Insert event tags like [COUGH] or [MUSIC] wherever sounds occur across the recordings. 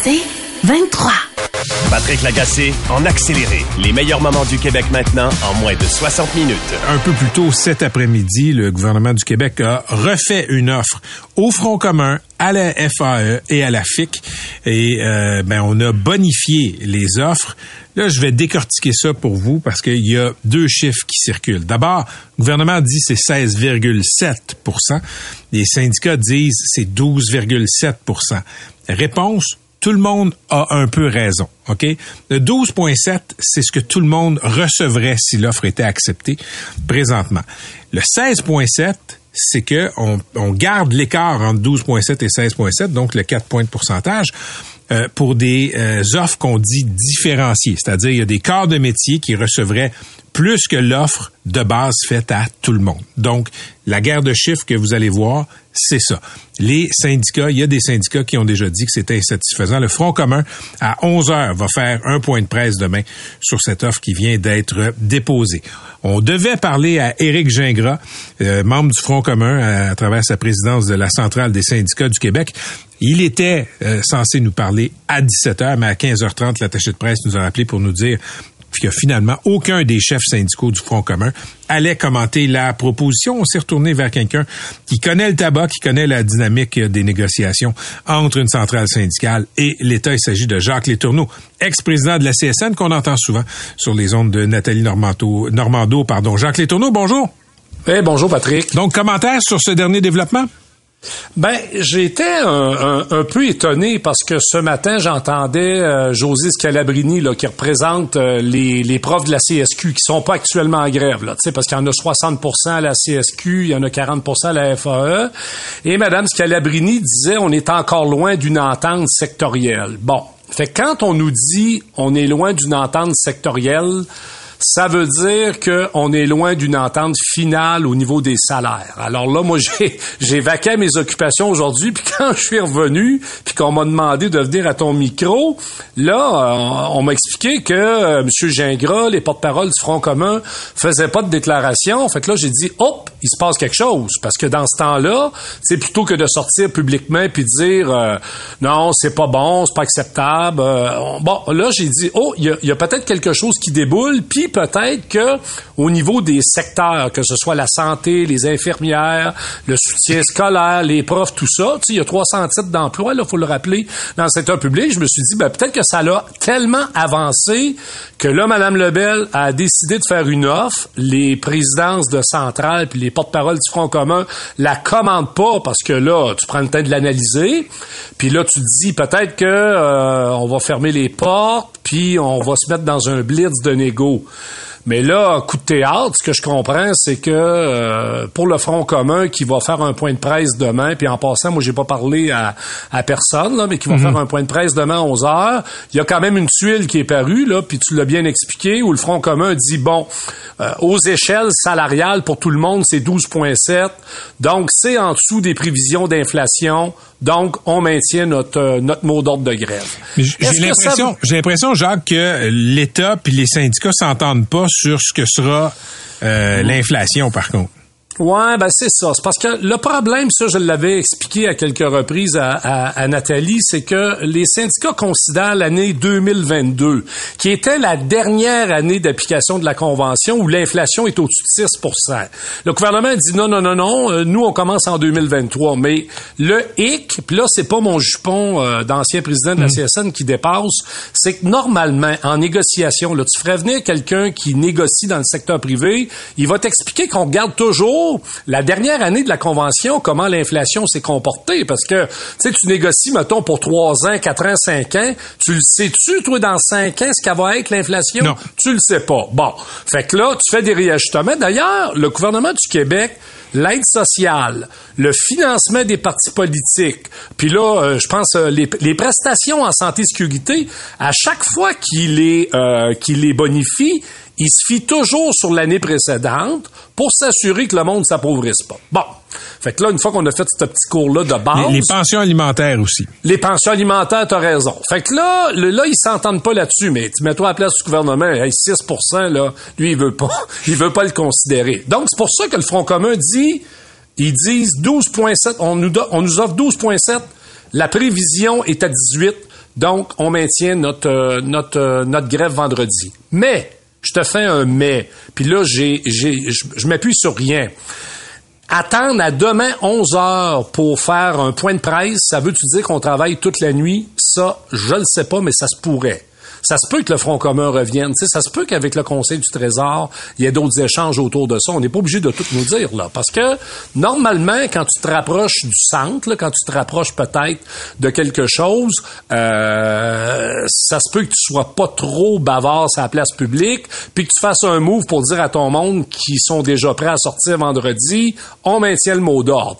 C'est 23. Patrick Lagacé en accéléré. Les meilleurs moments du Québec maintenant en moins de 60 minutes. Un peu plus tôt cet après-midi, le gouvernement du Québec a refait une offre au Front commun, à la FAE et à la FIC. Et euh, ben, on a bonifié les offres. Là, je vais décortiquer ça pour vous parce qu'il y a deux chiffres qui circulent. D'abord, le gouvernement dit c'est 16,7% Les syndicats disent c'est 12,7% Réponse, tout le monde a un peu raison. OK? Le 12,7, c'est ce que tout le monde recevrait si l'offre était acceptée présentement. Le 16,7, c'est que on, garde l'écart entre 12,7 et 16,7, donc le 4 points de pourcentage. Euh, pour des euh, offres qu'on dit différenciées, c'est-à-dire il y a des corps de métier qui recevraient plus que l'offre de base faite à tout le monde. Donc, la guerre de chiffres que vous allez voir, c'est ça. Les syndicats, il y a des syndicats qui ont déjà dit que c'était insatisfaisant. Le Front commun, à 11 heures, va faire un point de presse demain sur cette offre qui vient d'être déposée. On devait parler à Éric Gingras, euh, membre du Front commun à, travers sa présidence de la Centrale des syndicats du Québec. Il était euh, censé nous parler à 17h, mais à 15h30, l'attaché de presse nous a rappelé pour nous dire que finalement aucun des chefs syndicaux du Front commun allait commenter la proposition. On s'est retourné vers quelqu'un qui connaît le tabac, qui connaît la dynamique des négociations entre une centrale syndicale et l'État. Il s'agit de Jacques Létourneau, ex-président de la CSN qu'on entend souvent sur les ondes de Nathalie Normando. Normando pardon. Jacques Létourneau, bonjour. Eh, bonjour Patrick. Donc, commentaire sur ce dernier développement? Ben, j'étais un, un, peu étonné parce que ce matin, j'entendais euh, José Scalabrini, là, qui représente euh, les, profs de la CSQ, qui sont pas actuellement en grève, là, parce qu'il y en a 60% à la CSQ, il y en a 40% à la FAE. Et Mme Scalabrini disait, on est encore loin d'une entente sectorielle. Bon, fait quand on nous dit on est loin d'une entente sectorielle, ça veut dire qu'on est loin d'une entente finale au niveau des salaires. Alors là, moi, [LAUGHS] j'ai, j'ai vaqué mes occupations aujourd'hui, puis quand je suis revenu, puis qu'on m'a demandé de venir à ton micro, là, on, m'a expliqué que euh, M. Gingras, les porte-parole du Front commun, faisaient pas de déclaration. Fait là, j'ai dit, hop, il se passe quelque chose. Parce que dans ce temps-là, c'est plutôt que de sortir publiquement puis dire, euh, non, c'est pas bon, c'est pas acceptable. Euh, bon, là, j'ai dit, oh, il y a, y a peut-être quelque chose qui déboule, puis peut-être que au niveau des secteurs, que ce soit la santé, les infirmières, le soutien scolaire, les profs, tout ça, il y a 300 titres d'emploi, il faut le rappeler, dans le secteur public. Je me suis dit, ben, peut-être que ça l'a tellement avancé que là, Mme Lebel a décidé de faire une offre. Les présidences de centrale puis les porte-paroles du Front commun la commandent pas parce que là, tu prends le temps de l'analyser. Puis là, tu te dis peut-être que euh, on va fermer les portes, puis on va se mettre dans un blitz de négo. Mais là, coup de théâtre, ce que je comprends, c'est que euh, pour le Front commun qui va faire un point de presse demain, puis en passant, moi j'ai pas parlé à, à personne, là, mais qui va mhm. faire un point de presse demain à 11 heures, il y a quand même une tuile qui est parue, là, puis tu l'as bien expliqué, où le Front commun dit, bon, euh, aux échelles salariales pour tout le monde, c'est 12,7, donc c'est en dessous des prévisions d'inflation, donc on maintient notre, euh, notre mot d'ordre de grève. J'ai l'impression, j'ai l'impression, Jacques, que l'État puis les syndicats s'entendent pas sur ce que sera euh, l'inflation, par contre. Ouais, ben c'est ça. C'est parce que le problème, ça, je l'avais expliqué à quelques reprises à, à, Nathalie, c'est que les syndicats considèrent l'année 2022, qui était la dernière année d'application de la convention où l'inflation est au-dessus de 6 Le gouvernement dit non, non, non, non, euh, nous on commence en 2023. Mais le hic, puis là c'est pas mon jupon euh, d'ancien président de la mm. CSN qui dépasse, c'est que normalement en négociation, là, tu ferais venir quelqu'un qui négocie dans le secteur privé, il va t'expliquer qu'on garde toujours la dernière année de la convention, comment l'inflation s'est comportée, parce que tu sais, tu négocies, mettons, pour trois ans, quatre ans, cinq ans, tu le sais-tu, toi, dans cinq ans, ce qu'elle va être l'inflation? Non. Tu le sais pas. Bon. Fait que là, tu fais des réajustements. D'ailleurs, le gouvernement du Québec, l'aide sociale, le financement des partis politiques, puis là, euh, je pense euh, les, prestations en santé et sécurité, à chaque fois qu'il les, euh, qu'il les bonifie, il se fie toujours sur l'année précédente pour s'assurer que le monde ne s'appauvrisse pas. Bon. Fait que là, une fois qu'on a fait ce petit cours-là de base... Les, pensions alimentaires aussi. Les pensions alimentaires, t'as raison. Fait que là, là, ils s'entendent pas là-dessus, mais tu mets-toi à la place du gouvernement, hey, 6 là, lui, il veut pas, [LAUGHS] il veut pas le considérer. Donc, c'est pour ça que le Front commun dit, ils disent 12,7, on nous, on nous offre 12,7, la prévision est à 18, Donc, on maintient notre, euh, notre, euh, notre grève vendredi. Mais, je te fais un mais, puis là, j'ai, j'ai, je m'appuie sur rien. Attendre à demain 11 heures pour faire un point de presse, ça veut-tu dire qu'on travaille toute la nuit? Ça, je le sais pas, mais ça se pourrait. Ça se peut que le Front commun revienne. sais, ça se peut qu'avec le Conseil du Trésor, il y ait d'autres échanges autour de ça. On n'est pas obligé de tout nous dire, là. Parce que, normalement, quand tu te rapproches du centre, quand tu te rapproches peut-être de quelque chose, euh, ça se peut que tu sois pas trop bavard à la place publique, puis que tu fasses un move pour dire à ton monde qui sont déjà prêts à sortir vendredi, on maintient le mot d'ordre.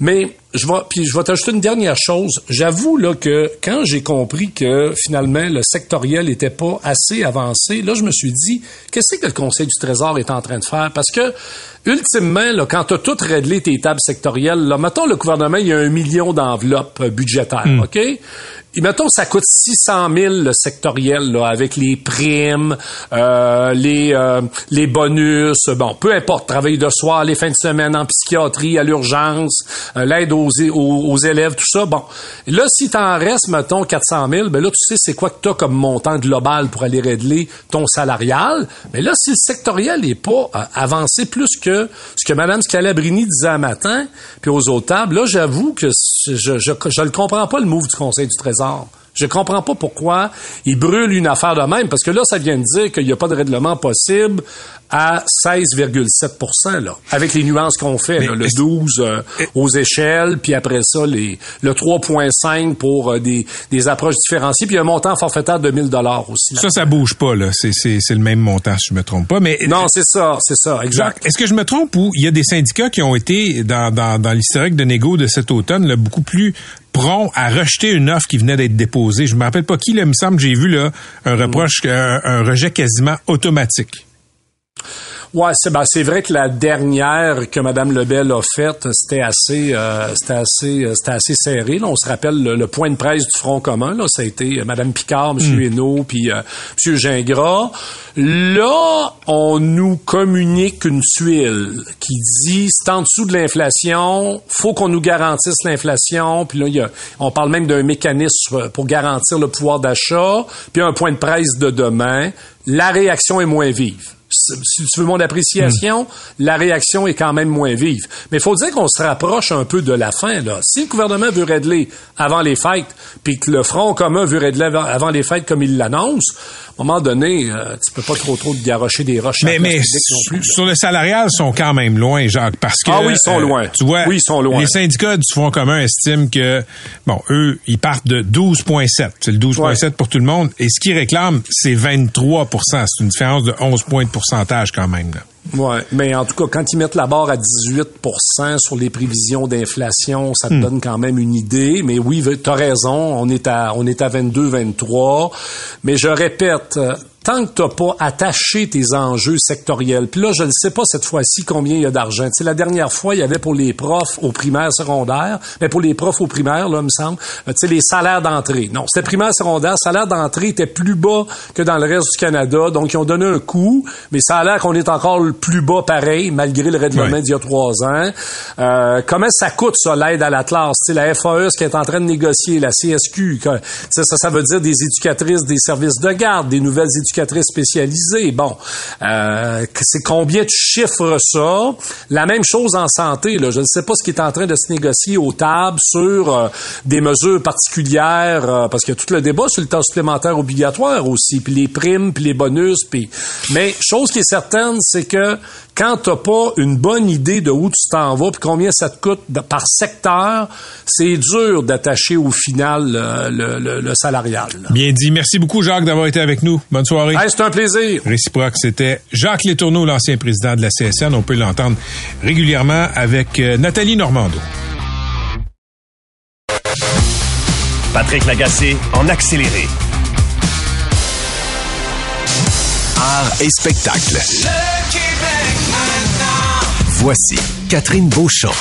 Mais je vais, je vais t'ajouter une dernière chose. J'avoue là que quand j'ai compris que finalement le sectoriel était pas assez avancé, là je me suis dit qu'est-ce que le Conseil du Trésor est en train de faire? Parce que ultimement, là, quand tu as tout réglé tes tables sectorielles, là, mettons le gouvernement, il y a un million d'enveloppes budgétaires, hmm. OK? Et mettons, ça coûte 600 000 le sectoriel, là, avec les primes, euh, les, euh, les bonus, bon, peu importe, travail de soir, les fins de semaine en psychiatrie, à l'urgence, euh, l'aide aux, aux, élèves, tout ça. Bon, là, si t'en restes, mettons, 400 000, ben là, tu sais c'est quoi que t'as comme montant global pour aller régler ton salarial. Mais là, si le sectoriel n'est pas avancé plus que ce que Mme Scalabrini disait un matin, puis aux autres tables, là, j'avoue que je, je, comprends pas, le move du Conseil du Trésor. Je comprends pas pourquoi ils brûlent une affaire de même, parce que là, ça vient de dire qu'il n'y a pas de règlement possible à 16,7 là, avec les nuances qu'on fait, le 12 euh, aux échelles, puis après ça, les, le 3,5 pour euh, des, des approches différenciées, puis un montant forfaitaire de 1000 dollars aussi. Ça, ça bouge pas, là. C'est, c'est, c'est le même montant, si je me trompe pas. Mais non, c'est ça, c'est ça, exact. Est-ce que je me trompe ou il y a des syndicats qui ont été dans, dans, dans l'historique de négo de cet automne là, beaucoup plus prompt à rejeter une offre qui venait d'être déposée. Je me rappelle pas qui, là, il me semble, j'ai vu là un reproche, un rejet quasiment automatique. Ouais, c'est ben, c'est vrai que la dernière que Mme Lebel a faite, c'était assez euh, c'était assez euh, c'était assez serré. Là. On se rappelle le, point de presse du Front commun, là, ça a été euh, Mme Picard, M. Mm. Puis euh, M. Gingras. Là, on nous communique une tuile qui dit c'est en dessous de l'inflation, faut qu'on nous garantisse l'inflation, puis là y a, on parle même d'un mécanisme pour garantir le pouvoir d'achat, puis un point de presse de demain. La réaction est moins vive si tu veux mon appréciation, hmm. la réaction est quand même moins vive. Mais il faut dire qu'on se rapproche un peu de la fin. Là. Si le gouvernement veut régler avant les fêtes, puis que le Front commun veut régler avant les fêtes comme il l'annonce, à un moment donné, euh, tu peux pas trop trop te garocher des roches. Mais, mais plus, sur le salarial, ils sont quand même loin, Jacques, parce que... Ah oui, ils sont euh, loin. Tu vois, oui, ils sont loin. les syndicats du Front commun estiment que, bon, eux, ils partent de 12,7. C'est le 12,7 pour tout le monde. Et ce qu'ils réclament, c'est 23% C'est une différence de 11 points de pourcentage quand même. Là. Ouais, mais en tout cas, quand ils mettent la barre à 18% sur les prévisions d'inflation, ça te hmm. donne quand même une idée. Mais oui, tu as raison, on est à on est à 22, 23. Mais je répète, tant que tu n'as pas attaché tes enjeux sectoriels, puis là, je ne sais pas cette fois-ci combien il y a d'argent. Tu sais, la dernière fois, il y avait pour les profs au primaire, secondaire, mais pour les profs au primaire, là, me semble, euh, tu sais, les salaires d'entrée. Non, c'était primaire, secondaire. Salaire d'entrée était plus bas que dans le reste du Canada, donc ils ont donné un coup, mais ça a l'air qu'on est encore le plus bas pareil, malgré le règlement d'il y a trois ans. Euh, comment ça coûte, ça, l'aide à la classe? Tu sais, la FAE, ce qui est en train de négocier, la CSQ, ça, ça veut dire des éducatrices des services de garde, des nouvelles éducatrices spécialisée. Bon, euh, c'est combien tu chiffres ça? La même chose en santé. Là. Je ne sais pas ce qui est en train de se négocier aux tables sur euh, des mesures particulières, euh, parce qu'il y a tout le débat sur le temps supplémentaire obligatoire aussi, puis les primes, puis les bonus. Puis... Mais chose qui est certaine, c'est que quand t'as pas une bonne idée de où tu t'en vas puis combien ça te coûte par secteur, c'est dur d'attacher au final le, salarial. Bien dit. Merci beaucoup, Jacques, d'avoir été avec nous. Bonne soirée. c'est un plaisir. Réciproque, c'était Jacques Létourneau, l'ancien président de la CSN. On peut l'entendre régulièrement avec euh, Nathalie Normando. Patrick Lagacé en accéléré. Art et spectacle. Voici Catherine Beauchamp.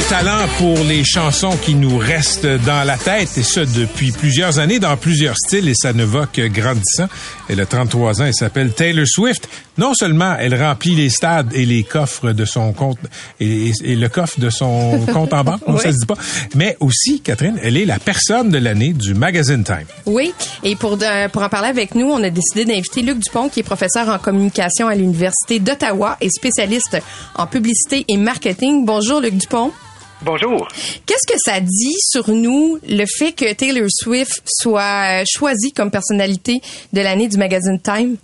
Un talent pour les chansons qui nous restent dans la tête, et ce depuis plusieurs années, dans plusieurs styles, et ça ne va que grandissant. Elle a 33 ans, elle s'appelle Taylor Swift. Non seulement elle remplit les stades et les coffres de son compte, et, le coffre de son [LAUGHS] compte en banque, on ça se dit pas, mais aussi, Catherine, elle est la personne de l'année du Magazine Time. Oui, et pour, euh, pour en parler avec nous, on a décidé d'inviter Luc Dupont, qui est professeur en communication à l'Université d'Ottawa et spécialiste en publicité et marketing. Bonjour, Luc Dupont. Bonjour. Qu'est-ce que ça dit sur nous le fait que Taylor Swift soit choisie comme personnalité de l'année du magazine Time?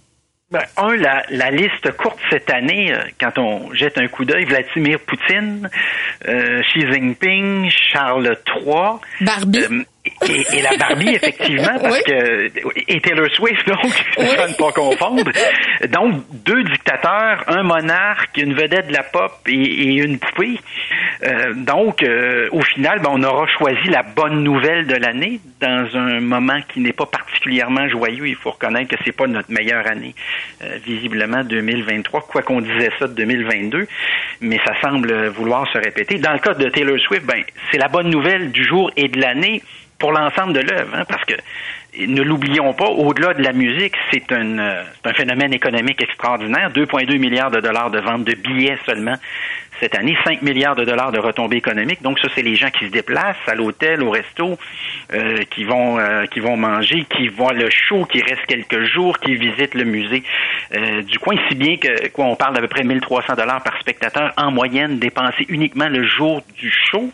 Ben, un, la, la, liste courte cette année, euh, quand on jette un coup d'œil, Vladimir Poutine, euh, Xi Jinping, Charles III. Barbie. Euh, et, la Barbie, [LAUGHS] effectivement, parce que et Taylor Swift, donc, [LAUGHS] oui. ne pas confondre. Donc, deux dictateurs, un monarque, une vedette de la pop et, une poupée. Euh, donc, euh, au final, ben, on aura choisi la bonne nouvelle de l'année dans un moment qui n'est pas particulièrement joyeux. Il faut reconnaître que c'est pas notre meilleure année, euh, visiblement 2023, quoi qu'on disait ça de 2022, mais ça semble vouloir se répéter. Dans le cas de Taylor Swift, ben, c'est la bonne nouvelle du jour et de l'année pour l'ensemble de l'œuvre, hein, parce que ne l'oublions pas, au-delà de la musique, c'est un, euh, un phénomène économique extraordinaire. 2,2 milliards de dollars de vente de billets seulement cette année, 5 milliards de dollars de retombées économiques. Donc ça, c'est les gens qui se déplacent à l'hôtel, au resto, euh, qui vont euh, qui vont manger, qui voient le show, qui restent quelques jours, qui visitent le musée du coin. Si bien que quoi, on parle d'à peu près 1300 dollars par spectateur en moyenne dépensé uniquement le jour du show.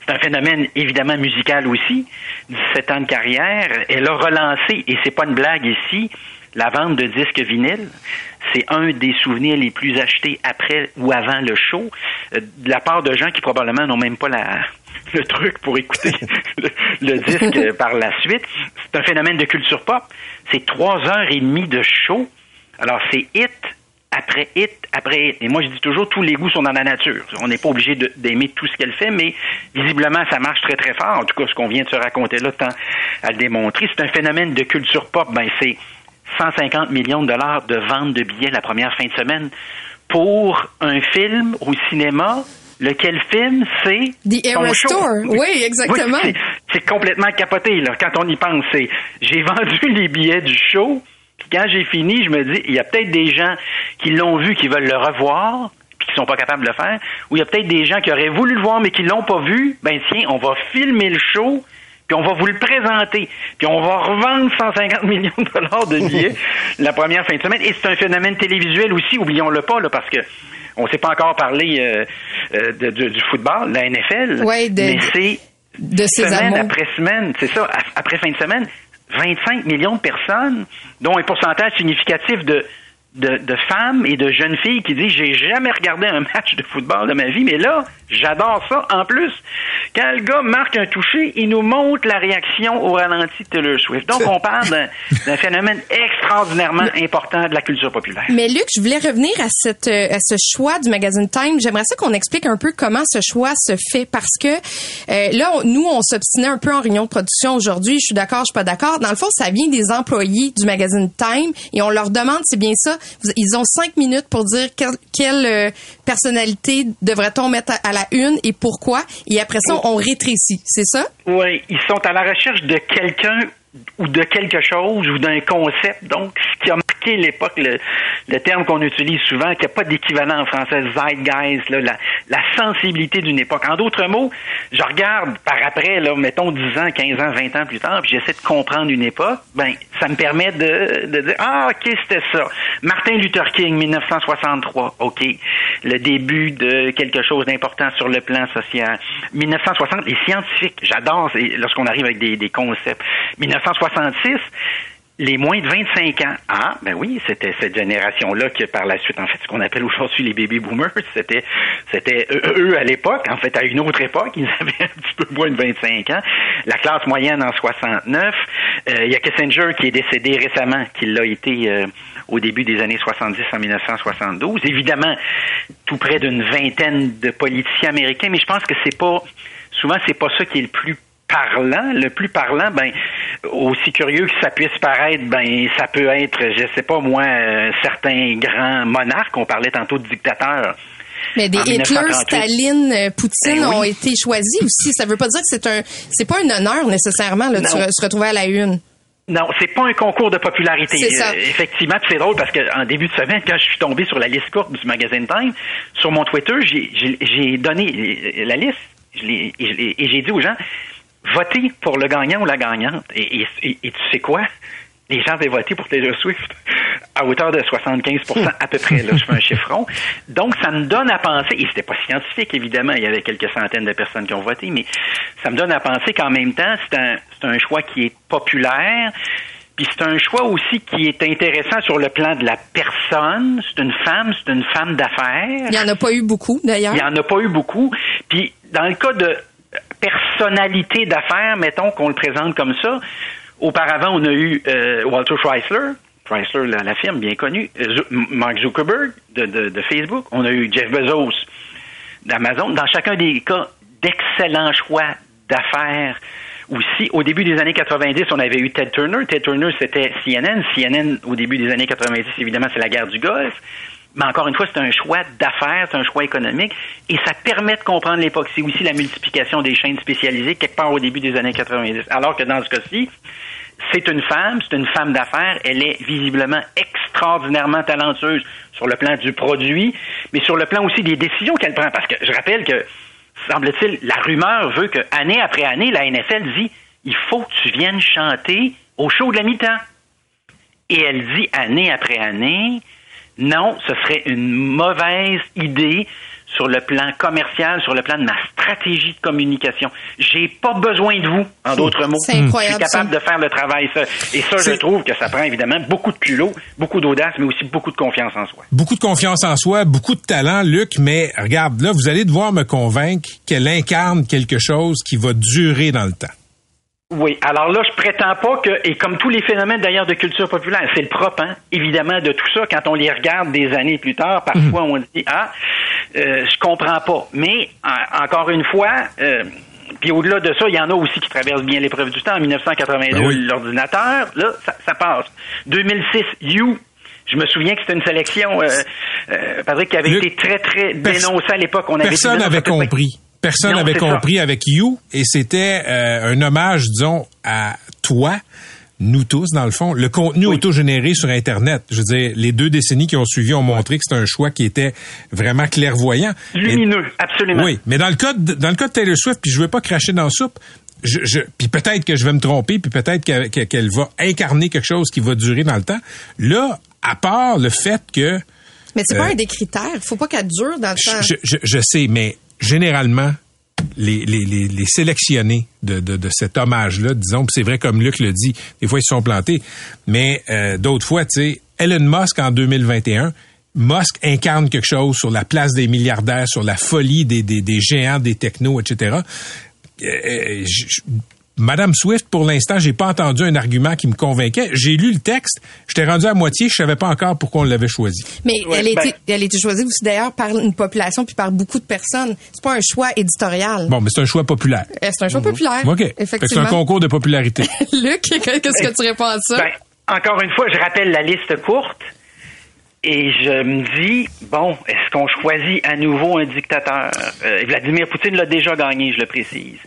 C'est un phénomène évidemment musical aussi. 17 ans de carrière. Elle a relancé, et c'est pas une blague ici, la vente de disques vinyles. C'est un des souvenirs les plus achetés après ou avant le show, euh, de la part de gens qui probablement n'ont même pas la, [LAUGHS] le truc pour écouter [LAUGHS] le, disque par la suite. C'est un phénomène de culture pop. C'est trois heures et demie de show. Alors, c'est hit après hit, après hit. Et moi, je dis toujours, tous les goûts sont dans la nature. On n'est pas obligé d'aimer tout ce qu'elle fait, mais visiblement, ça marche très, très fort. En tout cas, ce qu'on vient de se raconter là, tant à le démontrer. C'est un phénomène de culture pop. Ben, c'est 150 millions de dollars de vente de billets la première fin de semaine pour un film au cinéma Lequel film, c'est The Era Store. Oui, exactement. c'est complètement capoté là. Quand on y pense, c'est j'ai [LAUGHS] vendu les billets du show quand j'ai fini, je me dis, il y a peut-être des gens qui l'ont vu, qui veulent le revoir, puis qui sont pas capables de le faire, ou il y a peut-être des gens qui auraient voulu le voir, mais qui l'ont pas vu. Ben tiens, on va filmer le show, puis on va vous le présenter, puis on va revendre 150 [LAUGHS] millions de dollars de billets [LAUGHS] la première fin de semaine. Et c'est un phénomène télévisuel aussi, oublions-le pas, là, parce que on ne s'est pas encore parlé euh, euh, du football, la NFL, mais c'est de semaine après semaine, c'est ça, après fin de semaine, 25 millions de personnes, dont un pourcentage significatif de de, de, femmes et de jeunes filles qui disent j'ai jamais regardé un match de football de ma vie, mais là, j'adore ça. En plus, quand le gars marque un toucher, il nous montre la réaction au ralenti de Taylor Swift. Donc, on parle d'un phénomène extraordinairement important de la culture populaire. Mais Luc, je voulais revenir à, cette, euh, à ce choix du magazine Time. J'aimerais ça qu'on explique un peu comment ce choix se fait parce que euh, là, nous, on s'obstinait un peu en réunion de production aujourd'hui. Je suis d'accord, je suis pas d'accord. Dans le fond, ça vient des employés du magazine Time et on leur demande, c'est bien ça, ils ont cinq minutes pour dire quelle, euh, personnalité devrait-on mettre à, la une et pourquoi. Et après ça, on rétrécit. C'est ça? Oui, ils sont à la recherche de quelqu'un ou de quelque chose ou d'un concept. Donc, ce qui a marqué l'époque, le, le, terme qu'on utilise souvent, qui n'a pas d'équivalent en français, zeitgeist, là, la, la sensibilité d'une époque. En d'autres mots, je regarde par après, là, mettons 10 ans, 15 ans, 20 ans plus tard, puis j'essaie de comprendre une époque, ben, ça me permet de, de dire, ah, ok, c'était ça. Martin Luther King, 1963, ok. Le début de quelque chose d'important sur le plan social. 1960, les scientifiques, j'adore lorsqu'on arrive avec des, des concepts. 1966, les moins de 25 ans. Ah, ben oui, c'était cette génération-là qui, par la suite, en fait, ce qu'on appelle aujourd'hui les baby boomers, c'était, c'était eux à l'époque, en fait, à une autre époque, [LAUGHS] ils avaient un petit peu moins de 25 ans. La classe moyenne en 69. Euh, il y a Kissinger qui est décédé récemment, qui l'a été euh, au début des années 70 en 1972. Évidemment, tout près d'une vingtaine de politiciens américains, mais je pense que c'est pas, souvent, c'est pas ça qui est le plus parlant, le plus parlant, ben aussi curieux que ça puisse paraître, ben ça peut être, je sais pas moi, euh, certains grands monarques. On parlait tantôt de dictateurs. Mais des Hitler, Staline, euh, Poutine ben ont été choisis aussi. Ça veut pas dire que c'est un, c'est pas un honneur nécessairement là, de se retrouver à la une. Non, c'est pas un concours de popularité. Ça. Euh, effectivement, c'est drôle parce qu'en début de semaine, quand je suis tombé sur la liste courte du magazine Time, sur mon Twitter, j'ai donné la liste et j'ai dit aux gens, votez pour le gagnant ou la gagnante. Et, et tu sais quoi? les gens avaient voté pour Taylor Swift à hauteur de 75% à peu près. Là, je fais un chiffron. Donc, ça me donne à penser, et c'était pas scientifique, évidemment, il y avait quelques centaines de personnes qui ont voté, mais ça me donne à penser qu'en même temps, c'est un, c'est un choix qui est populaire, puis c'est un choix aussi qui est intéressant sur le plan de la personne. C'est une femme, c'est une femme d'affaires. Il n'y en a pas eu beaucoup, d'ailleurs. Il n'y en a pas eu beaucoup. Puis, dans le cas de personnalité d'affaires, mettons qu'on le présente comme ça, Auparavant, on a eu euh, Walter Chrysler, Chrysler, la, firme bien connue, euh, Mark Zuckerberg de, Facebook, on a eu Jeff Bezos d'Amazon. Dans chacun des cas, d'excellents choix d'affaires aussi. Au début des années 90, on avait eu Ted Turner. Ted Turner, c'était CNN. CNN, au début des années 90, évidemment, c'est la guerre du Golfe. Mais encore une fois, c'est un choix d'affaires, c'est un choix économique, et ça permet de comprendre l'époque. C'est aussi la multiplication des chaînes spécialisées quelque part au début des années 90. Alors que dans ce cas-ci, c'est une femme, c'est une femme d'affaires, elle est visiblement extraordinairement talentueuse sur le plan du produit, mais sur le plan aussi des décisions qu'elle prend. Parce que je rappelle que, semble-t-il, la rumeur veut que année après année, la NFL dit il faut que tu viennes chanter au show de la mi-temps. Et elle dit année après année, non, ce serait une mauvaise idée sur le plan commercial, sur le plan de ma stratégie de communication. J'ai pas besoin de vous, en d'autres mots. C'est incroyable. Je suis capable de faire le travail. Et ça, je trouve que ça prend évidemment beaucoup de culot, beaucoup d'audace, mais aussi beaucoup de confiance en soi. Beaucoup de confiance en soi, beaucoup de talent, Luc, mais regarde, là, vous allez devoir me convaincre qu'elle incarne quelque chose qui va durer dans le temps. Oui, alors là, je prétends pas que, et comme tous les phénomènes d'ailleurs de culture populaire, c'est le propre, hein, évidemment, de tout ça, quand on les regarde des années plus tard, parfois mhm. on dit, ah, euh, je comprends pas. Mais, encore une fois, euh, puis au-delà de ça, il y en a aussi qui traversent bien l'épreuve du temps. En 1982, ben l'ordinateur, là, ça, passe. 2006, You, je me souviens que c'était une sélection, euh, euh, Patrick, qui avait été très, très dénoncée à l'époque. On avait personne n'avait compris. Personne n'avait compris avec You et c'était euh, un hommage, disons, à toi, nous tous, dans le fond. Le contenu auto-généré sur Internet, je veux dire, les deux décennies qui ont suivi ont montré que c'était un choix qui était vraiment clairvoyant. Lumineux, absolument. Oui, mais dans le cas de, dans le cas de Taylor Swift, puis je veux pas cracher dans la soupe, je, je, puis peut-être que je vais me tromper, puis peut-être qu'elle va incarner quelque chose qui va durer dans le temps. Là, à part le fait que mais c'est pas euh, un des critères. Faut pas qu'elle dure dans le temps. Je, je, je sais, mais généralement, les, les, les, sélectionnés de, de, de cet hommage-là, disons, c'est vrai comme Luc le dit, des fois ils se sont plantés, mais euh, d'autres fois, tu sais, Elon Musk en 2021, Musk incarne quelque chose sur la place des milliardaires, sur la folie des, des, des géants, des technos, etc. Madame Swift, pour l'instant, j'ai pas entendu un argument qui me convainquait. J'ai lu le texte, j'étais rendu à moitié, je savais pas encore pourquoi on l'avait choisi. Mais elle, a été, ben- elle a été choisie aussi d'ailleurs par une population puis par beaucoup de personnes. C'est pas un choix éditorial. Bon, mais c'est un choix populaire. Eh, c'est un choix populaire. OK. Effectivement. C'est un concours de popularité. [LAUGHS] Luc, qu'est-ce que tu réponds à ça? Ben, encore une fois, je rappelle la liste courte. Et je me dis, bon, est-ce qu'on choisit à nouveau un dictateur? Euh, Vladimir Poutine l'a déjà gagné, je le précise.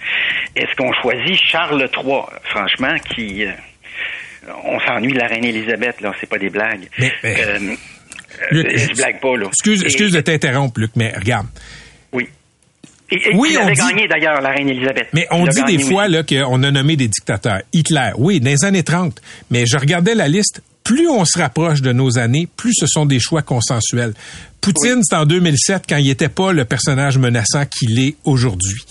Est-ce qu'on choisit Charles III, franchement, qui... Euh, on s'ennuie de la reine Élisabeth, là, c'est pas des blagues. Mais, euh, je blague pas, là. Excuse, excuse de t'interrompre, Luc, mais regarde. Oui. Et, oui, on avait gagné d'ailleurs la reine Élisabeth? Mais on dit des fois là qu'on a nommé des dictateurs. Hitler, oui, dans les années 30. Mais je regardais la liste plus on se rapproche de nos années, plus ce sont des choix consensuels. Poutine, c'est en 2007 quand il n'était pas le personnage menaçant qu'il est aujourd'hui.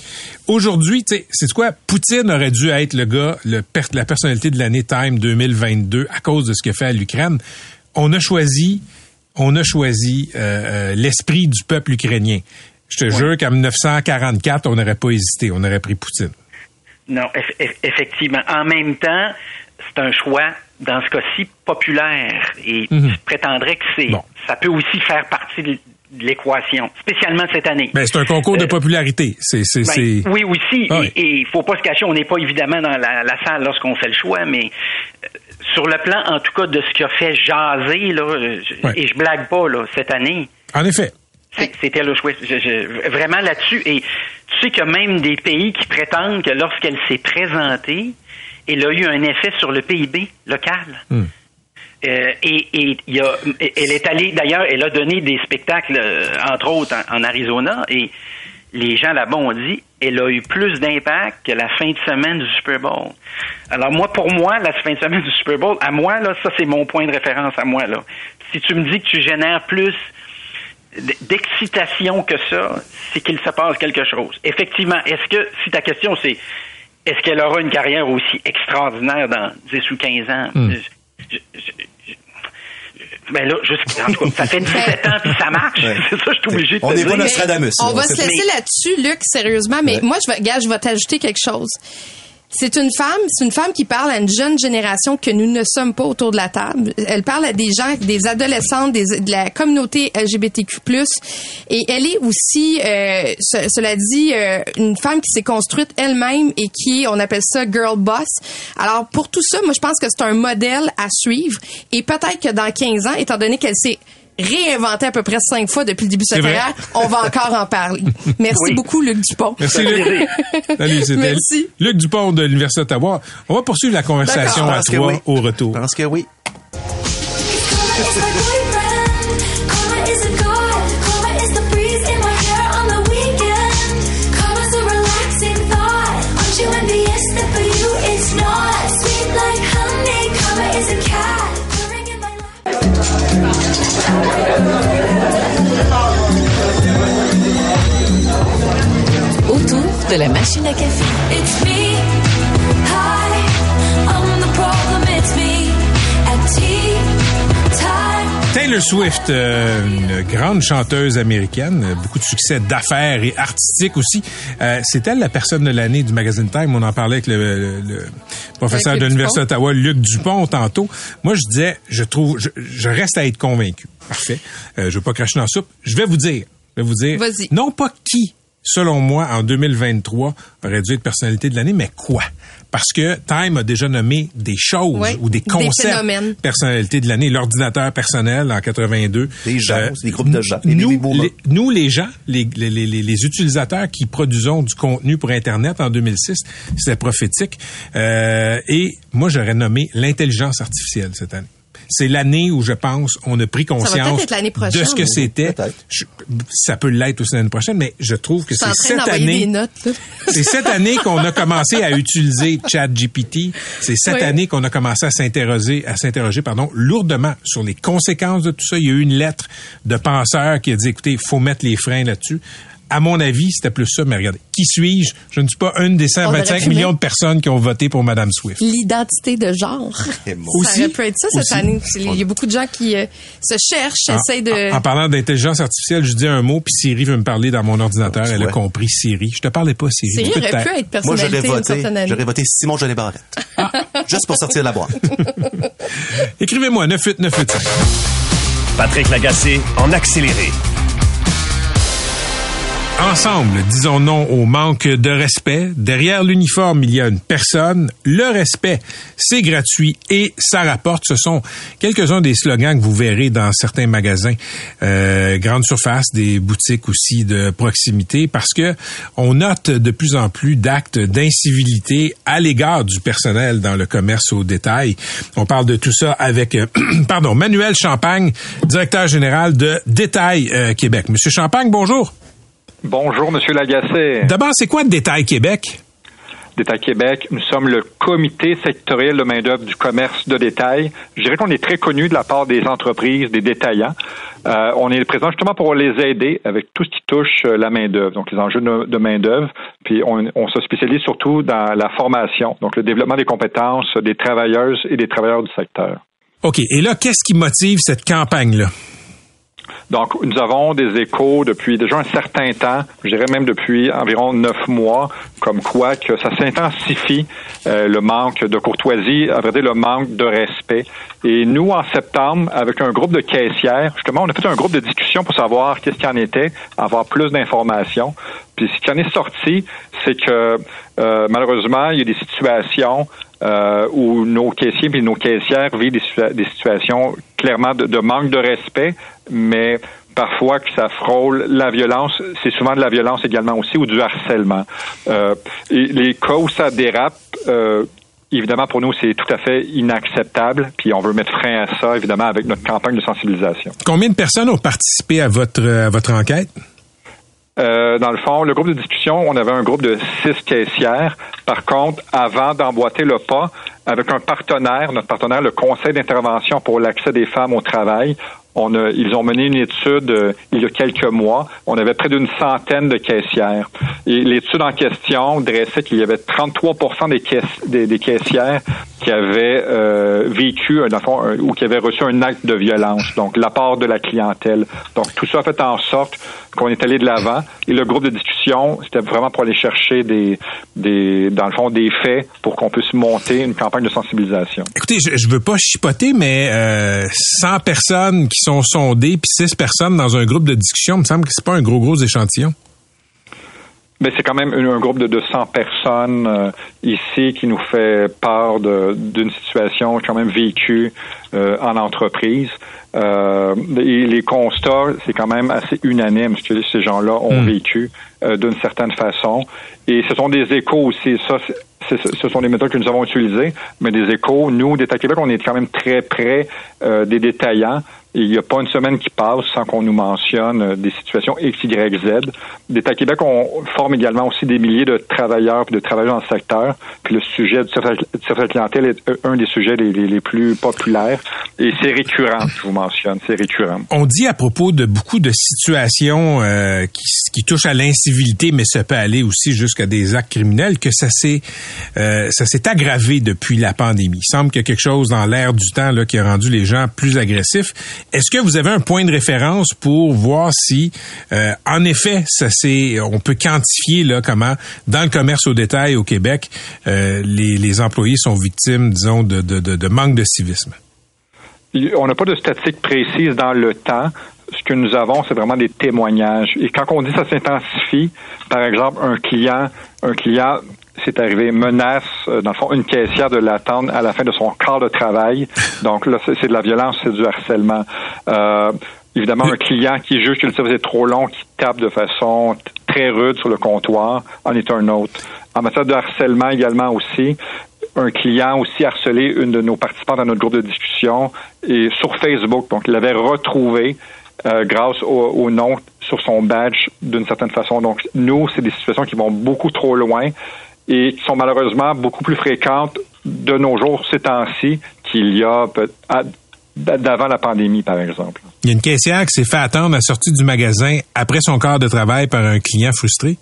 Aujourd'hui, tu sais, c'est quoi? Poutine aurait dû être le gars, le la personnalité de l'année Time 2022 à cause de ce que fait à l'Ukraine. On a choisi, on a choisi euh, euh, l'esprit du peuple ukrainien. Je te jure qu'en 1944, on n'aurait pas hésité, on aurait pris Poutine. Non, effectivement. En même temps, c'est un choix dans ce cas-ci, populaire. Et mhm. je prétendrais que c'est, ça peut aussi faire partie de, l'équation, spécialement cette année. Mais ben, c'est un concours de euh, popularité. C'est, c'est, ben, Oui, aussi. Ah et il faut pas se cacher, on n'est pas évidemment dans la, salle lorsqu'on fait le choix, mais euh, sur le plan, en tout cas, de ce qui a fait jaser, là, et je blague pas, là, cette année. En effet. C'était le choix. vraiment là-dessus. Et tu sais qu'il y a même des pays qui prétendent que lorsqu'elle s'est présentée, elle a eu un effet sur le PIB local. Hmm. Euh, et, et y a, elle est allée, d'ailleurs, elle a donné des spectacles, euh, entre autres, en, Arizona, et les gens là-bas ont dit, elle a eu plus d'impact que la fin de semaine du Super Bowl. Alors moi, pour moi, la fin de semaine du Super Bowl, à moi, là, ça c'est mon point de référence à moi, là. Si tu me dis que tu génères plus d'excitation que ça, c'est qu'il se passe quelque chose. Effectivement, est-ce que, si ta question c'est, est-ce qu'elle aura une carrière aussi extraordinaire dans 10 ou 15 ans? Hmm. ben là, juste, en tout cas, ça fait 17 ans puis ça marche. C'est ça, je suis obligé de On n'est pas Nostradamus. On va se laisser là-dessus, Luc, sérieusement, mais moi, je vais, gars, je vais t'ajouter quelque chose. C'est une femme, c'est une femme qui parle à une jeune génération que nous ne sommes pas autour de la table. Elle parle à des gens, des adolescentes, des, de la communauté LGBTQ+. Et elle est aussi, euh, cela dit, euh, une femme qui s'est construite elle-même et qui, on appelle ça girl boss. Alors pour tout ça, moi je pense que c'est un modèle à suivre. Et peut-être que dans 15 ans, étant donné qu'elle s'est réinventé à peu près cinq fois depuis le début de sa carrière. On va encore en parler. [LAUGHS] Merci beaucoup, Luc Dupont. Merci, Luc. Salut, c'était Luc Dupont de l'Université d'Ottawa. On va poursuivre la conversation à trois au retour. Parce que oui. [LAUGHS] Swift, euh, une grande chanteuse américaine, beaucoup de succès d'affaires et artistique aussi. Euh, c'est elle la personne de l'année du magazine Time. On en parlait avec le, professeur de l'Université d'Ottawa, Luc Dupont, tantôt. Moi, je disais, je trouve, je, reste à être convaincu. Parfait. Euh, je veux pas cracher dans la soupe. Je vais vous dire, je vais vous dire, non pas qui selon moi, en 2023, aurait dû être personnalité de l'année, mais quoi? Parce que Time a déjà nommé des choses ou des concepts des personnalité de l'année. L'ordinateur personnel en 82. Des gens, euh, des groupes de gens. Nous, les, nous, les gens, les, les, les, les, utilisateurs qui produisons du contenu pour Internet en 2006, c'était prophétique. Euh, et moi, j'aurais nommé l'intelligence artificielle cette année c'est l'année où je pense on a pris conscience de ce que c'était. Ça peut l'être aussi l'année prochaine, mais je trouve que c'est cette année. [LAUGHS] C'est cette année qu'on a commencé à utiliser ChatGPT. C'est cette année qu'on a commencé à s'interroger, à s'interroger, pardon, lourdement sur les conséquences de tout ça. Il y a eu une lettre de penseur qui a dit, écoutez, il faut mettre les freins là-dessus à mon avis, c'était plus ça, mais regardez, qui suis-je? Je ne suis pas une des 125 millions de personnes qui ont voté pour Mme Swift. L'identité de genre. [LAUGHS] aussi, ça peut être ça cette année. Il y a beaucoup de gens qui euh, se cherchent, en, essayent de... En, parlant d'intelligence artificielle, je dis un mot, puis Siri veut me parler dans mon ordinateur. Elle a compris Siri. Je te parlais pas, Siri. Siri aurait pu être personnalité Moi, j'aurais voté, j'aurais voté Simon Jollet Barrette. Ah. [LAUGHS] Juste pour sortir de la boîte. Écrivez-moi 98985. Patrick Lagacé en accéléré. Ensemble, disons non au manque de respect. Derrière l'uniforme, il y a une personne. Le respect, c'est gratuit et ça rapporte. Ce sont quelques-uns des slogans que vous verrez dans certains magasins, euh, grande surface, des boutiques aussi de proximité, parce que on note de plus en plus d'actes d'incivilité à l'égard du personnel dans le commerce au détail. On parle de tout ça avec, euh, [CLEARS THROAT] pardon, Manuel Champagne, directeur général de Détail euh, Québec. Monsieur Champagne, bonjour. Bonjour, Monsieur Lagacé. D'abord, c'est quoi Détail Québec? Détail Québec, nous sommes le comité sectoriel de main-d'œuvre du commerce de détail. Je dirais qu'on est très connu de la part des entreprises, des détaillants. Euh, on est présent justement pour les aider avec tout ce qui touche euh, la main-d'œuvre, donc les enjeux de, main-d'œuvre. Puis on, on, se spécialise surtout dans la formation, donc le développement des compétences des travailleuses et des travailleurs du secteur. OK. Et là, qu'est-ce qui motive cette campagne-là? Donc, nous avons des échos depuis déjà un certain temps, je dirais même depuis environ neuf mois, comme quoi que ça s'intensifie euh, le manque de courtoisie, à vrai dire le manque de respect. Et nous, en septembre, avec un groupe de caissières, justement, on a fait un groupe de discussion pour savoir qu'est-ce qu'il en était, avoir plus d'informations. Puis ce qui en est sorti, c'est que euh, malheureusement, il y a des situations euh, où nos caissiers et nos caissières vivent des, situations clairement de, manque de respect, mais parfois que ça frôle la violence. C'est souvent de la violence également aussi ou du harcèlement. Euh, les cas où ça dérape, euh, évidemment, pour nous, c'est tout à fait inacceptable. Puis on veut mettre frein à ça, évidemment, avec notre campagne de sensibilisation. Combien de personnes ont participé à votre, à votre enquête? Euh, dans le fond, le groupe de discussion, on avait un groupe de six caissières. Par contre, avant d'emboîter le pas, avec un partenaire, notre partenaire, le Conseil d'intervention pour l'accès des femmes au travail, on a, ils ont mené une étude euh, il y a quelques mois. On avait près d'une centaine de caissières. Et l'étude en question dressait qu'il y avait 33 des, caisses, des, caissières qui avaient euh, vécu ou qui avaient reçu un acte de violence. Donc, la part de la clientèle. Donc, tout ça a fait en sorte qu'on est allé de l'avant. Et le groupe de discussion, c'était vraiment pour aller chercher des, des, dans le fond, des faits pour qu'on puisse monter une campagne de sensibilisation. Écoutez, je, je veux pas chipoter, mais euh, 100 personnes qui sont sondées, puis 6 personnes dans un groupe de discussion, il me semble que c'est pas un gros, gros échantillon. Mais c'est quand même un groupe de 200 personnes euh, ici qui nous fait part d'une situation quand même vécue euh, en entreprise. Euh, et les constats, c'est quand même assez unanime ce que ces gens-là ont hmm. vécu d'une certaine façon. Et ce sont des échos aussi. Ça, ce sont des méthodes que nous avons utilisées, mais des échos, nous, d'État Québec, on est quand même très près des détaillants il n'y a pas une semaine qui passe sans qu'on nous mentionne euh, des situations X, Y, Z. D'État Québec, on forme également aussi des milliers de travailleurs et de travailleurs dans le secteur. Puis le sujet du service clientèle est euh, un des sujets les, plus populaires. Et c'est récurrent, je vous mentionne, c'est récurrent. On dit à propos de beaucoup de situations euh, qui, qui, touchent à l'incivilité, mais ça peut aller aussi jusqu'à des actes criminels, que ça s'est ça s'est aggravé depuis la pandémie. Il semble qu'il y a quelque chose dans l'air du temps là, qui a rendu les gens plus agressifs. Est-ce que vous avez un point de référence pour voir si, euh, en effet, ça c'est, on peut quantifier là comment dans le commerce au détail au Québec, euh, les, employés sont victimes, disons, de, de manque de civisme? On n'a pas de statistiques précises dans le temps ce que nous avons, c'est vraiment des témoignages. Et quand on dit ça s'intensifie, par exemple, un client, un client c'est arrivé, menace, euh, dans le fond, une caissière de l'attendre à la fin de son quart de travail. [LAUGHS] Donc là, c'est de la violence, c'est du harcèlement. Euh, évidemment, un client qui juge que le service est trop long, qui tape de façon très rude sur le comptoir, en est un autre. En matière de harcèlement également aussi, un client aussi harcelé une de nos participants dans notre groupe de discussion et sur Facebook. Donc, il l'avait retrouvé euh, grâce au, au, nom sur son badge d'une certaine façon. Donc, nous, c'est des situations qui vont beaucoup trop loin et qui sont malheureusement beaucoup plus fréquentes de nos jours ces temps-ci qu'il y a d'avant la pandémie, par exemple. Il y a une caissière qui s'est fait attendre à la sortie du magasin après son quart de travail par un client frustré?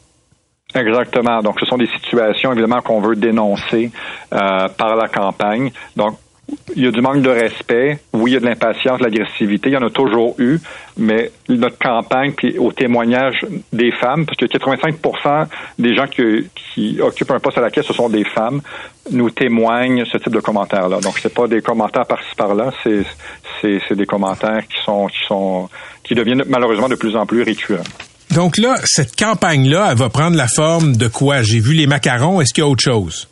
Exactement. Donc, ce sont des situations, évidemment, qu'on veut dénoncer euh, par la campagne. Donc, il y a du manque de respect. Oui, il y a de l'impatience, de l'agressivité. Il y en a toujours eu. Mais notre campagne, puis au témoignage des femmes, parce que 85% des gens qui, occupent un poste à la caisse, ce sont des femmes, nous témoignent ce type de commentaires-là. Donc, c'est pas des commentaires par-ci par-là, c'est, c'est, des commentaires qui sont, qui sont, qui deviennent malheureusement de plus en plus récurrents. Donc là, cette campagne-là, elle va prendre la forme de quoi? J'ai vu les macarons. Est-ce qu'il y a autre chose?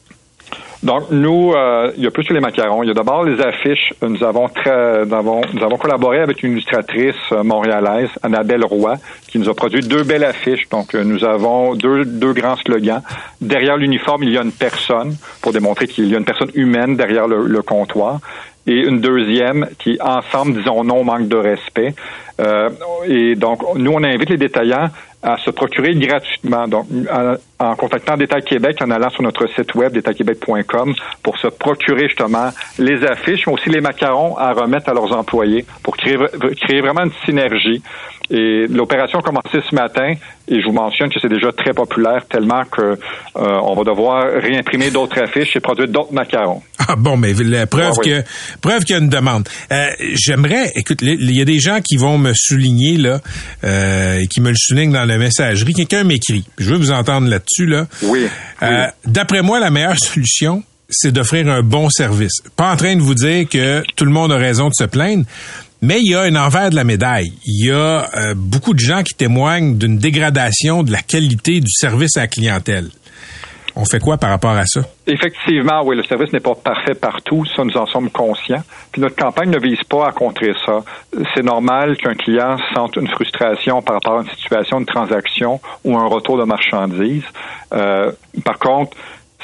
Donc, nous, euh, il y a plus que les macarons. Il y a d'abord les affiches. Nous avons, très, nous avons, nous avons collaboré avec une illustratrice euh, montréalaise, Annabelle Roy, qui nous a produit deux belles affiches. Donc, euh, nous avons deux, deux grands slogans. Derrière l'uniforme, il y a une personne, pour démontrer qu'il y a une personne humaine derrière le, le comptoir. Et une deuxième qui, ensemble, disons non, manque de respect. Euh, et donc, nous, on invite les détaillants à se procurer gratuitement. Donc, en, contactant d'État Québec, en allant sur notre site web d'étatquebec.com pour se procurer justement les affiches, mais aussi les macarons à remettre à leurs employés pour créer, créer vraiment une synergie. Et l'opération a commencé ce matin et je vous mentionne que c'est déjà très populaire tellement que euh, on va devoir réimprimer d'autres affiches et produire d'autres macarons. [LAUGHS] Ah bon, mais la preuve que preuve qu'il y a une demande. Euh, J'aimerais, écoute, il y a des gens qui vont me souligner là euh, et qui me le soulignent dans la messagerie. Quelqu'un m'écrit. Je veux vous entendre là-dessus là. Oui. Euh, D'après moi, la meilleure [LAUGHS] solution, c'est d'offrir un bon service. Pas en train de vous dire que tout le monde a raison de se plaindre, mais il y a un envers de la médaille. Il y a euh, beaucoup de gens qui témoignent d'une dégradation de la qualité du service à la clientèle. on fait quoi par rapport à ça? Effectivement, oui, le service n'est pas parfait partout, ça nous en sommes conscients. Puis notre campagne ne vise pas à contrer ça. C'est normal qu'un client sente une frustration par rapport à une situation de transaction ou un retour de marchandises. Euh, par contre,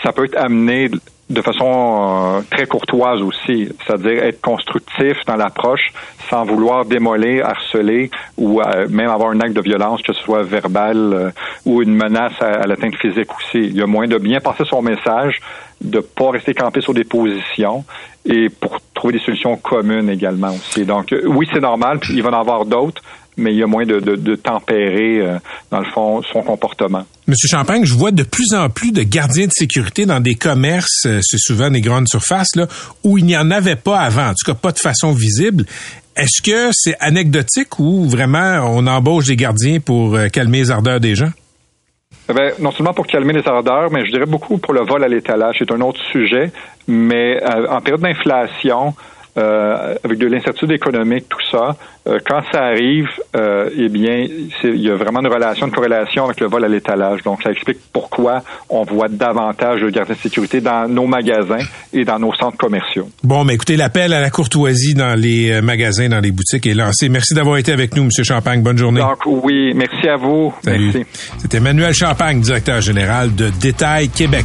ça peut être amené de façon euh, très courtoise aussi, c'est-à-dire être constructif dans l'approche sans vouloir démolir, harceler ou euh, même avoir un acte de violence, que ce soit verbal euh, ou une menace à, l'atteinte physique aussi. Il y a moyen de bien passer son message, de pas rester campé sur des positions et pour trouver des solutions communes également aussi. Donc oui, c'est normal, puis il va en avoir d'autres, mais il y a moins de, de, tempérer, euh, dans le fond, son comportement. Monsieur Champagne, je vois de plus en plus de gardiens de sécurité dans des commerces, euh, c'est souvent des grandes surfaces, là, où il n'y en avait pas avant, en tout cas pas de façon visible. Est-ce que c'est anecdotique ou vraiment on embauche des gardiens pour euh, calmer les ardeurs des gens? Eh bien, non seulement pour calmer les ardeurs, mais je dirais beaucoup pour le vol à l'étalage. C'est un autre sujet, mais en période d'inflation, euh, avec de l'incertitude économique, tout ça, euh, quand ça arrive, euh, eh bien, il y a vraiment une relation, une corrélation avec le vol à l'étalage. Donc, ça explique pourquoi on voit davantage de gardiens de sécurité dans nos magasins et dans nos centres commerciaux. Bon, mais écoutez, l'appel à la courtoisie dans les magasins, dans les boutiques est lancé. Merci d'avoir été avec nous, Monsieur Champagne. Bonne journée. Donc, oui, merci à vous. Merci. C'était Emmanuel Champagne, directeur général de Détail Québec.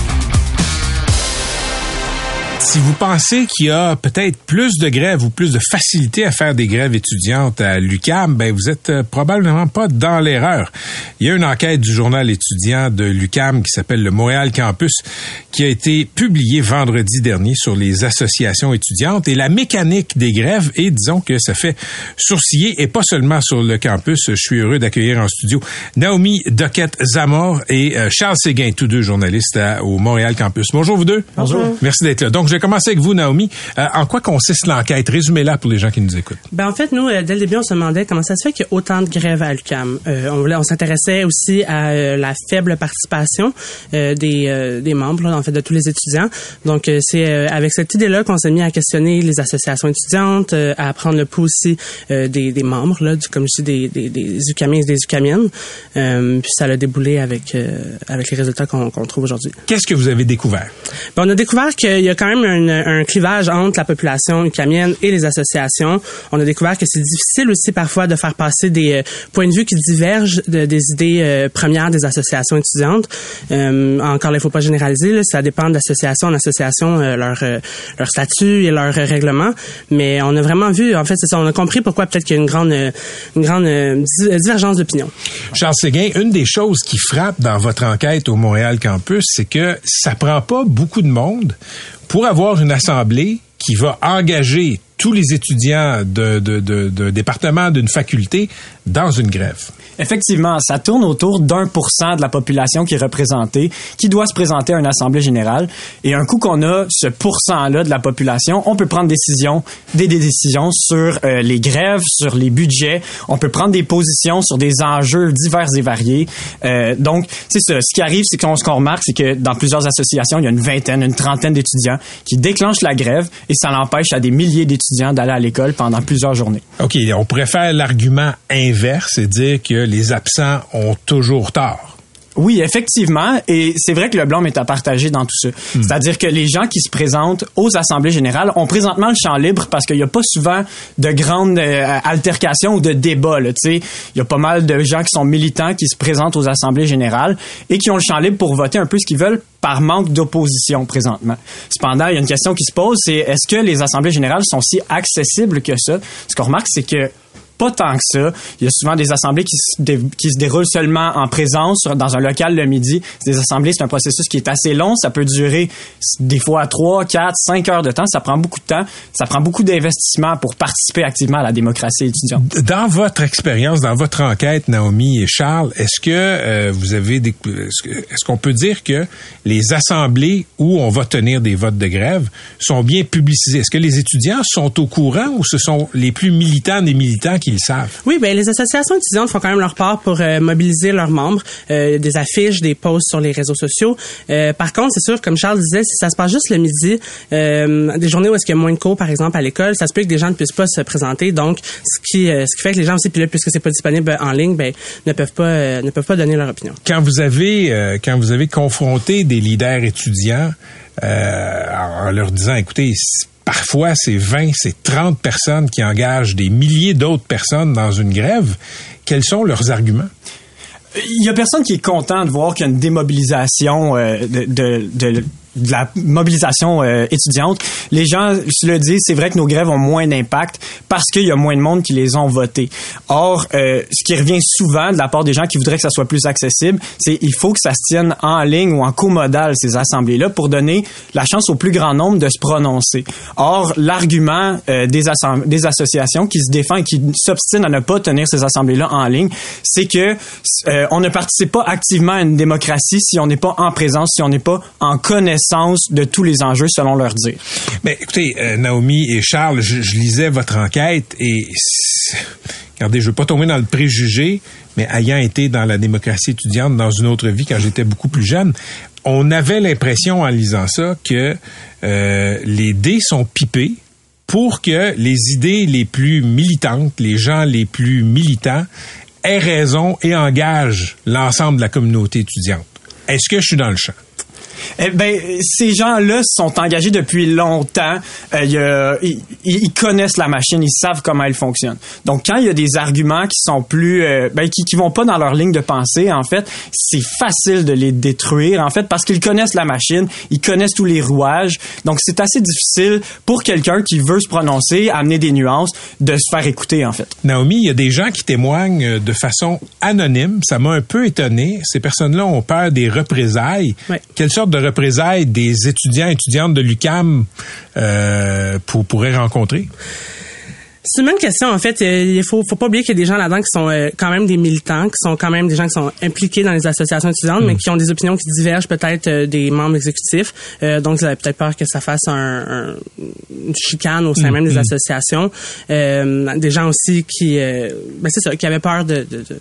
Si vous pensez qu'il y a peut-être plus de grèves ou plus de facilité à faire des grèves étudiantes à l'UCAM, ben vous êtes euh, probablement pas dans l'erreur. Il y a une enquête du journal étudiant de l'UCAM qui s'appelle le Montréal Campus qui a été publiée vendredi dernier sur les associations étudiantes et la mécanique des grèves et disons que ça fait sourciller et pas seulement sur le campus. Je suis heureux d'accueillir en studio Naomi Doquette Zamor et euh, Charles Séguin, tous deux journalistes au Montréal Campus. Bonjour vous deux. Bonjour. Merci d'être là. Donc je vais commencer avec vous, Naomi. Euh, en quoi consiste l'enquête? Résumez-la pour les gens qui nous écoutent. Ben, en fait, nous, euh, dès le début, on se demandait comment ça se fait qu'il y a autant de grèves à l'UQAM. Euh, on, on s'intéressait aussi à la faible participation des, des membres, en fait, de tous les étudiants. Donc, c'est avec cette idée-là qu'on s'est mis à questionner les associations étudiantes, à prendre le pouls aussi des, des, membres, là, du, comme je dis, des, des, UQAMiens et des UQAMiennes. puis ça a déboulé avec, avec les résultats qu'on trouve aujourd'hui. Qu'est-ce que vous avez découvert? Ben, on a découvert qu'il y a quand même un, clivage entre la population ukamienne et les associations. On a découvert que c'est difficile aussi parfois de faire passer des euh, points de vue qui divergent de, des idées euh, premières des associations étudiantes. Euh, encore, il ne faut pas généraliser. Ça dépend d'association en association, leur, statut et leur règlement. Mais on a vraiment vu, en fait, c'est ça, on a compris pourquoi peut-être qu'il y a une grande, une grande divergence d'opinion. Charles Séguin, une des choses qui frappe dans votre enquête au Montréal Campus, c'est que ça prend pas beaucoup de monde pour avoir une assemblée qui va engager tous les étudiants d'un département, d'une faculté, dans une grève. Effectivement, ça tourne autour d'un pour cent de la population qui est représentée, qui doit se présenter à une assemblée générale. Et un coup qu'on a ce pourcent-là de la population, on peut prendre des, des décisions sur euh, les grèves, sur les budgets. On peut prendre des positions sur des enjeux divers et variés. Euh, donc, c'est ça. Ce qui arrive, c'est qu'on ce remarque, c'est que dans plusieurs associations, il y a une vingtaine, une trentaine d'étudiants qui déclenchent la grève et ça l'empêche à des milliers d'étudiants d'aller à l'école pendant plusieurs journées. OK, on pourrait faire l'argument inverse et dire que les absents ont toujours tort. Oui, effectivement, et c'est vrai que le blanc est à partager dans tout ça. Hmm. C'est-à-dire que les gens qui se présentent aux assemblées générales ont présentement le champ libre parce qu'il n'y a pas souvent de grandes euh, altercations ou de débats. Il y a pas mal de gens qui sont militants qui se présentent aux assemblées générales et qui ont le champ libre pour voter un peu ce qu'ils veulent par manque d'opposition présentement. Cependant, il y a une question qui se pose, c'est est-ce que les assemblées générales sont si accessibles que ça? Ce qu'on remarque, c'est que pas tant que ça. Il y a souvent des assemblées qui se, déroulent seulement en présence dans un local le midi. Des assemblées, c'est un processus qui est assez long. Ça peut durer des fois 3, 4, 5 heures de temps. Ça prend beaucoup de temps. Ça prend beaucoup d'investissement pour participer activement à la démocratie étudiante. Dans votre expérience, dans votre enquête, Naomi et Charles, est-ce que euh, vous avez des, est-ce qu'on peut dire que les assemblées où on va tenir des votes de grève sont bien publicisées? Est-ce que les étudiants sont au courant ou ce sont les plus militants des militants qui qu'ils le savent. Oui, ben les associations étudiantes font quand même leur part pour euh, mobiliser leurs membres, euh, des affiches, des posts sur les réseaux sociaux. Euh, par contre, c'est sûr, comme Charles disait, si ça se passe juste le midi, des journées où est-ce qu'il y a moins de cours, par exemple, à l'école, ça se peut que des gens ne puissent pas se présenter. Donc, ce qui, ce qui fait que les gens aussi, puis là, puisque c'est pas disponible en ligne, ben ne peuvent pas, ne peuvent pas donner leur opinion. Quand vous avez, quand vous avez confronté des leaders étudiants en leur disant, écoutez, parfois c'est 20, c'est 30 personnes qui engagent des milliers d'autres personnes dans une grève, quels sont leurs arguments? Il y a personne qui est content de voir qu'il y a une démobilisation euh, de, de la mobilisation euh, étudiante. Les gens se le disent, c'est vrai que nos grèves ont moins d'impact parce qu'il y a moins de monde qui les ont votés. Or, euh, ce qui revient souvent de la part des gens qui voudraient que ça soit plus accessible, c'est il faut que ça se tienne en ligne ou en comodal ces assemblées-là pour donner la chance au plus grand nombre de se prononcer. Or, l'argument euh, des, des associations qui se défend et qui s'obstinent à ne pas tenir ces assemblées-là en ligne, c'est que euh, on ne participe pas activement à une démocratie si on n'est pas en présence, si on n'est pas en connaissance de tous les enjeux selon leur dire. Mais écoutez, euh, Naomi et Charles, je, lisais votre enquête et regardez, je veux pas tomber dans le préjugé, mais ayant été dans la démocratie étudiante dans une autre vie quand j'étais beaucoup plus jeune, on avait l'impression en lisant ça que euh, les dés sont pipés pour que les idées les plus militantes, les gens les plus militants aient raison et engagent l'ensemble de la communauté étudiante. Est-ce que je suis dans le champ? Eh ben, ces gens-là sont engagés depuis longtemps. Euh, il y a- ils, ils connaissent la machine, ils savent comment elle fonctionne. Donc, quand il y a des arguments qui sont plus, euh, ben, qui, qui vont pas dans leur ligne de pensée, en fait, c'est facile de les détruire, en fait, parce qu'ils connaissent la machine, ils connaissent tous les rouages. Donc, c'est assez difficile pour quelqu'un qui veut se prononcer, amener des nuances, de se faire écouter, en fait. Naomi, il y a des gens qui témoignent euh, de façon anonyme. Ça m'a un peu étonné. Ces personnes-là ont peur des représailles. Ouais. Quelle sorte de représailles des étudiants et étudiantes de l'UCAM euh, pour, pourraient rencontrer? C'est une bonne question. En fait, Euh, il faut, faut pas oublier qu'il y a des gens là-dedans qui sont euh, quand même des militants, qui sont quand même des gens qui sont impliqués dans les associations étudiantes, mais qui ont des opinions qui divergent peut-être euh, des membres exécutifs. Euh, donc, ils avaient peut-être peur que ça fasse un, un- une chicane au sein même des associations. Euh, des gens aussi qui, ben c'est ça, qui avaient peur de, de- de-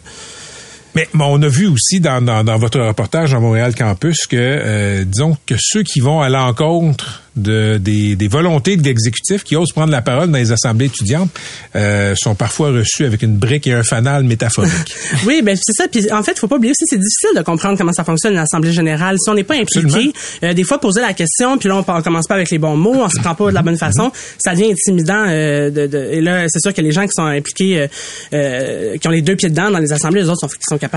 Mais on a vu aussi dans, dans, dans votre reportage à Montréal Campus que, euh, disons, que ceux qui vont à l'encontre de, des, des volontés de l'exécutif qui osent prendre la parole dans les assemblées étudiantes euh, sont parfois reçus avec une brique et un fanal métaphorique. [LAUGHS] Oui, ben c'est ça. Puis en fait, faut pas oublier aussi, c'est difficile de comprendre comment ça fonctionne une assemblée générale. Si on n'est pas impliqué, euh, des fois poser la question, puis là on, on commence pas avec les bons mots, on se prend pas de la bonne façon, ça devient intimidant. euh, de, de- et là, c'est sûr que les gens qui sont impliqués, qui ont les deux pieds dedans dans les assemblées, les autres sont, qui sont capables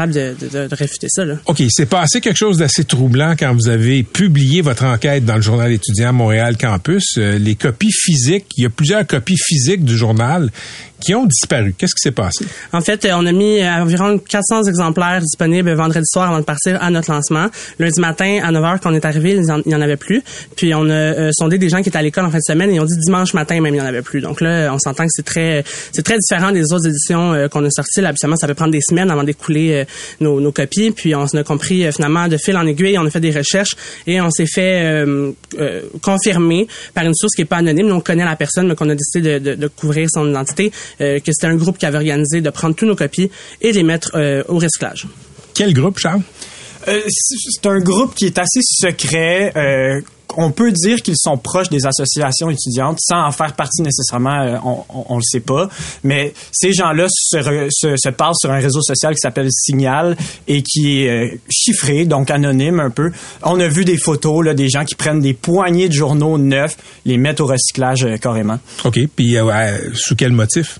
Là. OK, c'est passé quelque chose d'assez troublant quand vous avez publié votre enquête dans le journal étudiant Montréal Campus. Euh, les copies physiques, il y a plusieurs copies physiques du journal qui ont disparu. Qu'est-ce qui s'est passé? En fait, euh, on a mis euh, environ 400 exemplaires disponibles vendredi soir avant de partir à notre lancement. Lundi matin, à 9 h, quand on est arrivé, il n'y en avait plus. Puis on a euh, sondé des gens qui étaient à l'école en fin de semaine et ils ont dit dimanche matin même, il n'y en avait plus. Donc là, on s'entend que c'est très très différent des autres éditions qu'on a sorties. Là, habituellement, ça peut prendre des semaines avant d'écouler nos, copies. Puis on a compris finalement de fil en aiguille. On a fait des recherches et on s'est fait euh, euh, confirmer par une source qui est pas anonyme. Nous, on connaît la personne, mais qu'on a décidé de, de, de couvrir son identité, euh, que c'était un groupe qui avait organisé de prendre tous nos copies et de les mettre euh, au recyclage. Quel groupe, Charles? Euh, c'est c'est un groupe qui est assez secret. euh, on peut dire qu'ils sont proches des associations étudiantes sans en faire partie nécessairement, euh, on, on, le sait pas. Mais ces gens-là se, parlent sur un réseau social qui s'appelle Signal et qui est euh, chiffré, donc anonyme un peu. On a vu des photos là, des gens qui prennent des poignées de journaux neufs, les mettent au recyclage euh, carrément. OK, puis euh, sous quel motif?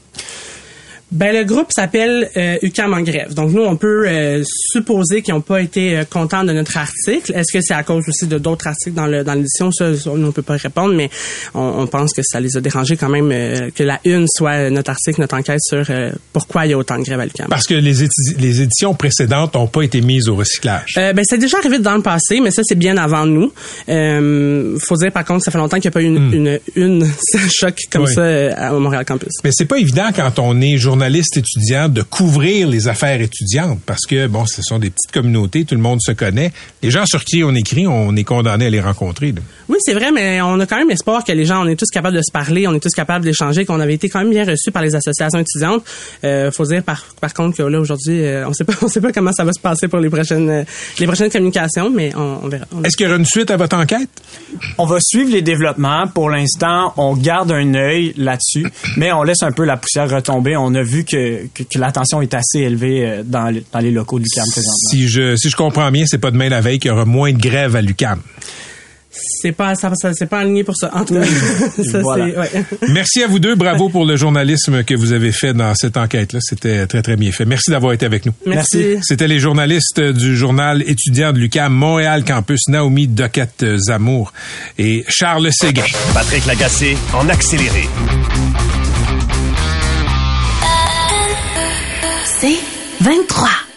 Ben le groupe s'appelle euh, UCAM en grève. Donc nous on peut euh, supposer qu'ils n'ont pas été euh, contents de notre article. Est-ce que c'est à cause aussi de d'autres articles dans le dans l'édition? Ça, ça, on peut pas répondre, mais on, on pense que ça les a dérangés quand même euh, que la une soit notre article, notre enquête sur euh, pourquoi il y a autant de grèves à l'UCAM. Parce que les, édi- les éditions précédentes n'ont pas été mises au recyclage. Euh, ben c'est déjà arrivé dans le passé, mais ça c'est bien avant nous. Euh, faut dire par contre ça fait longtemps qu'il n'y a pas eu une, une, [LAUGHS] une choc comme Hmm. Oui. ça euh, au Montréal Campus. Mais c'est pas évident quand on est journaliste journalistes étudiants de couvrir les affaires étudiantes parce que, bon, ce sont des petites communautés, tout le monde se connaît. Les gens sur qui on écrit, on est condamné à les rencontrer. là. Oui, c'est vrai, mais on a quand même espoir que les gens, on est tous capables de se parler, on est tous capables d'échanger, qu'on avait été quand même bien reçus par les associations étudiantes. Euh, faut dire par, par contre que là aujourd'hui, euh, on sait pas, [LAUGHS] on sait pas comment ça va se passer pour les prochaines, euh, les prochaines communications, mais on, on verra. On- Est-ce qu'il y aura une suite à votre enquête? On va suivre les développements. Pour l'instant, on garde un œil là-dessus, mais on laisse un peu la poussière retomber. On a vu que, que, que la tension est assez élevée euh, dans, le- dans les locaux du CAM présentement. Si je, si je comprends bien, c'est pas demain la veille qu'il y aura moins de grève à l'UCAM. C'est pas, ça, ça- c'est pas aligné pour ça. En tout cas, [LAUGHS] ça Voilà. c'est, ouais. Merci à vous deux. Bravo pour le journalisme que vous avez fait dans cette enquête-là. C'était très, très bien fait. Merci d'avoir été avec nous. Merci. C'était les journalistes du journal étudiant de l'UCAM Montréal Campus, Naomi Doquette-Zamour et Charles Séguin. Patrick Lagacé en accéléré. C'est 23.